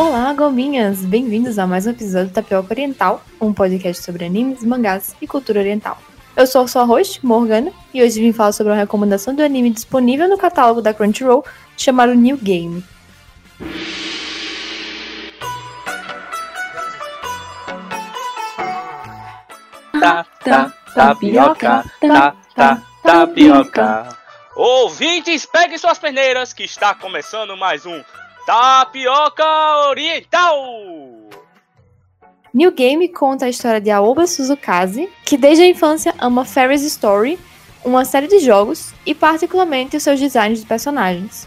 Olá, gominhas! Bem-vindos a mais um episódio do Tapioca Oriental, um podcast sobre animes, mangás e cultura oriental. Eu sou a sua host, Morgana, e hoje vim falar sobre uma recomendação do anime disponível no catálogo da Crunchyroll chamado New Game. Tá, tá, tapioca, tá, tá, tapioca. Ouvintes, peguem suas peneiras que está começando mais um Tapioca Oriental! New Game conta a história de Aoba Suzukaze, que desde a infância ama Fairy's Story, uma série de jogos, e particularmente os seus designs de personagens.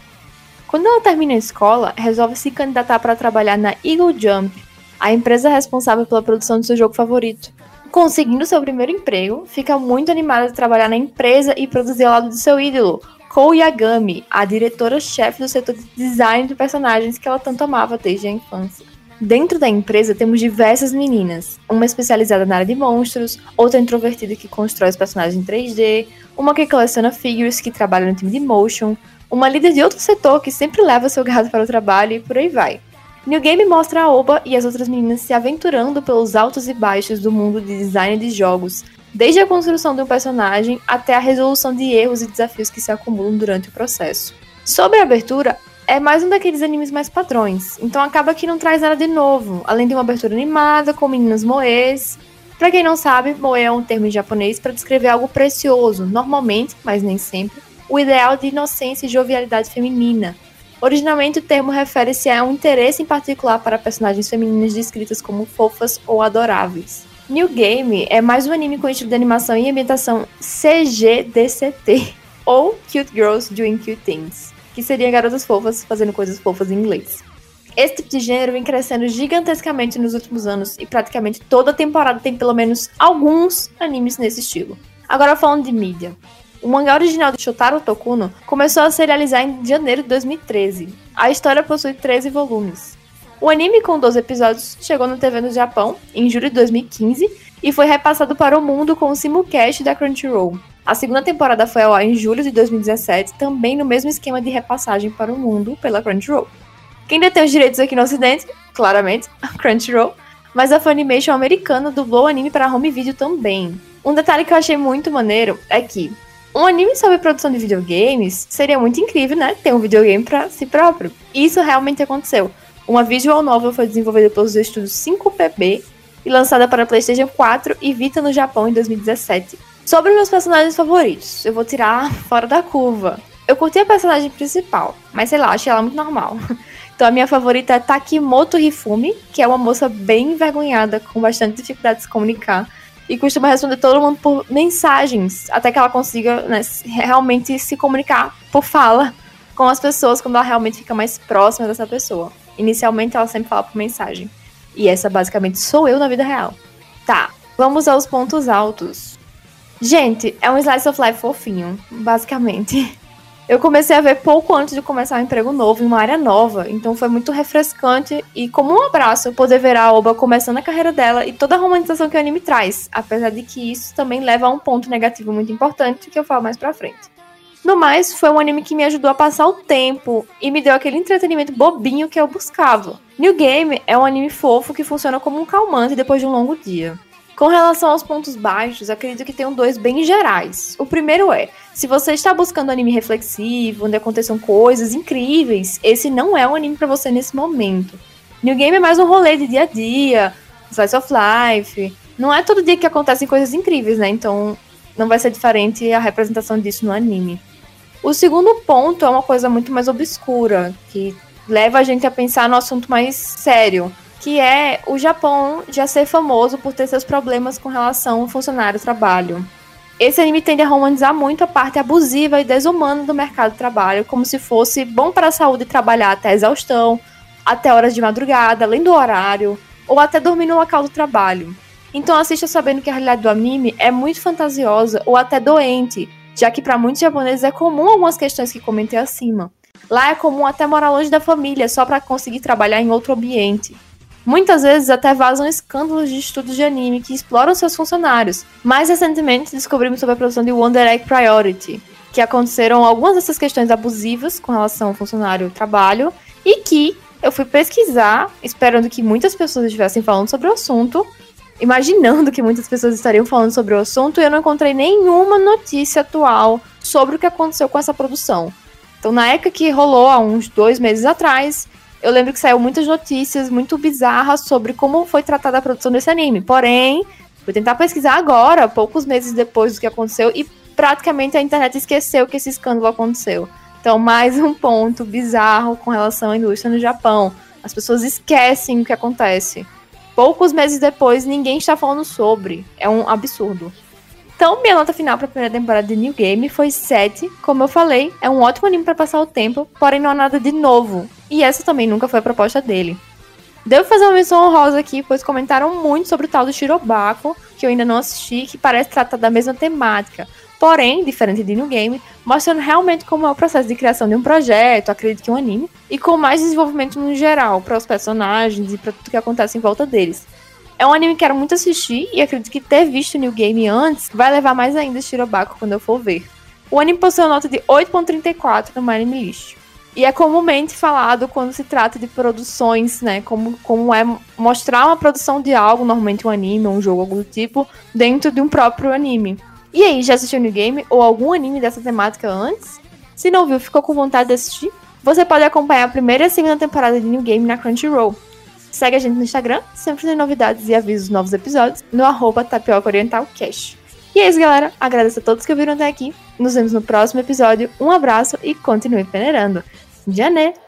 Quando ela termina a escola, resolve se candidatar para trabalhar na Eagle Jump, a empresa responsável pela produção do seu jogo favorito. Conseguindo seu primeiro emprego, fica muito animada de trabalhar na empresa e produzir ao lado do seu ídolo, Kou Yagami, a diretora-chefe do setor de design de personagens que ela tanto amava desde a infância. Dentro da empresa temos diversas meninas, uma especializada na área de monstros, outra introvertida que constrói os personagens em 3D, uma que coleciona figures que trabalha no time de motion, uma líder de outro setor que sempre leva seu gato para o trabalho e por aí vai. New Game mostra a Oba e as outras meninas se aventurando pelos altos e baixos do mundo de design de jogos, desde a construção de um personagem até a resolução de erros e desafios que se acumulam durante o processo. Sobre a abertura, é mais um daqueles animes mais padrões, então acaba que não traz nada de novo, além de uma abertura animada com meninas moes. Para quem não sabe, moe é um termo em japonês para descrever algo precioso, normalmente, mas nem sempre, o ideal de inocência e jovialidade feminina. Originalmente, o termo refere-se a um interesse em particular para personagens femininas descritas como fofas ou adoráveis. New Game é mais um anime com estilo de animação e ambientação CGDCT, ou Cute Girls Doing Cute Things, que seria garotas fofas fazendo coisas fofas em inglês. Esse tipo de gênero vem crescendo gigantescamente nos últimos anos e praticamente toda temporada tem pelo menos alguns animes nesse estilo. Agora falando de mídia. O mangá original de Shotaro Tokuno começou a serializar em janeiro de 2013. A história possui 13 volumes. O anime, com 12 episódios, chegou na TV no Japão em julho de 2015 e foi repassado para o mundo com o simulcast da Crunchyroll. A segunda temporada foi ao ar em julho de 2017, também no mesmo esquema de repassagem para o mundo pela Crunchyroll. Quem detém os direitos aqui no ocidente, claramente, a Crunchyroll, mas a Funimation americana dublou o anime para home video também. Um detalhe que eu achei muito maneiro é que um anime sobre produção de videogames seria muito incrível, né? Ter um videogame para si próprio. E isso realmente aconteceu. Uma visual novel foi desenvolvida pelos estúdios 5PB e lançada para PlayStation 4 e Vita no Japão em 2017. Sobre meus personagens favoritos, eu vou tirar fora da curva. Eu curti a personagem principal, mas sei lá, achei ela muito normal. Então a minha favorita é Takimoto Hifumi, que é uma moça bem envergonhada, com bastante dificuldade de se comunicar. E costuma responder todo mundo por mensagens, até que ela consiga né, realmente se comunicar por fala com as pessoas quando ela realmente fica mais próxima dessa pessoa. Inicialmente ela sempre fala por mensagem. E essa basicamente sou eu na vida real. Tá, vamos aos pontos altos. Gente, é um slice of life fofinho, basicamente. Eu comecei a ver pouco antes de começar um emprego novo, em uma área nova, então foi muito refrescante e como um abraço poder ver a Oba começando a carreira dela e toda a romantização que o anime traz, apesar de que isso também leva a um ponto negativo muito importante que eu falo mais pra frente. No mais, foi um anime que me ajudou a passar o tempo e me deu aquele entretenimento bobinho que eu buscava. New Game é um anime fofo que funciona como um calmante depois de um longo dia. Com relação aos pontos baixos, acredito que tenho dois bem gerais. O primeiro é, se você está buscando um anime reflexivo, onde aconteçam coisas incríveis, esse não é um anime para você nesse momento. New Game é mais um rolê de dia a dia, slice of life. Não é todo dia que acontecem coisas incríveis, né? Então não vai ser diferente a representação disso no anime. O segundo ponto é uma coisa muito mais obscura, que leva a gente a pensar no assunto mais sério, que é o Japão já ser famoso por ter seus problemas com relação ao funcionário-trabalho. Esse anime tende a romantizar muito a parte abusiva e desumana do mercado de trabalho, como se fosse bom para a saúde trabalhar até exaustão, até horas de madrugada, além do horário, ou até dormir no local do trabalho. Então assista sabendo que a realidade do anime é muito fantasiosa ou até doente, já que para muitos japoneses é comum algumas questões que comentei acima. Lá é comum até morar longe da família só para conseguir trabalhar em outro ambiente. Muitas vezes até vazam escândalos de estudos de anime que exploram seus funcionários. Mais recentemente descobrimos sobre a produção de Wonder Egg Priority, que aconteceram algumas dessas questões abusivas com relação ao funcionário trabalho e que eu fui pesquisar, esperando que muitas pessoas estivessem falando sobre o assunto, imaginando que muitas pessoas estariam falando sobre o assunto, e eu não encontrei nenhuma notícia atual sobre o que aconteceu com essa produção. Então, na época que rolou, há uns dois meses atrás, eu lembro que saiu muitas notícias muito bizarras sobre como foi tratada a produção desse anime. Porém, fui tentar pesquisar agora, poucos meses depois do que aconteceu, e praticamente a internet esqueceu que esse escândalo aconteceu. Então, mais um ponto bizarro com relação à indústria no Japão. As pessoas esquecem o que acontece. Poucos meses depois, ninguém está falando sobre. É um absurdo. Então, minha nota final para a primeira temporada de New Game foi 7. Como eu falei, é um ótimo anime para passar o tempo, porém não há nada de novo. E essa também nunca foi a proposta dele. Devo fazer uma menção honrosa aqui, pois comentaram muito sobre o tal do Shirobako, que eu ainda não assisti, que parece tratar da mesma temática. Porém, diferente de New Game, mostrando realmente como é o processo de criação de um projeto, acredito que um anime, e com mais desenvolvimento no geral, para os personagens e para tudo que acontece em volta deles. É um anime que quero muito assistir e acredito que ter visto New Game antes vai levar mais ainda Shirobako quando eu for ver. O anime possui uma nota de 8.34 no My Anime List. E é comumente falado quando se trata de produções, né? Como, como é mostrar uma produção de algo, normalmente um anime um jogo, algo do tipo, dentro de um próprio anime. E aí, já assistiu New Game ou algum anime dessa temática antes? Se não viu, ficou com vontade de assistir? Você pode acompanhar a primeira e a segunda temporada de New Game na Crunchyroll. Segue a gente no Instagram, sempre tem novidades e avisos dos novos episódios, no arroba Tapioca Oriental Cash. E é isso, galera. Agradeço a todos que ouviram até aqui. Nos vemos no próximo episódio. Um abraço e continue peneirando. Jané!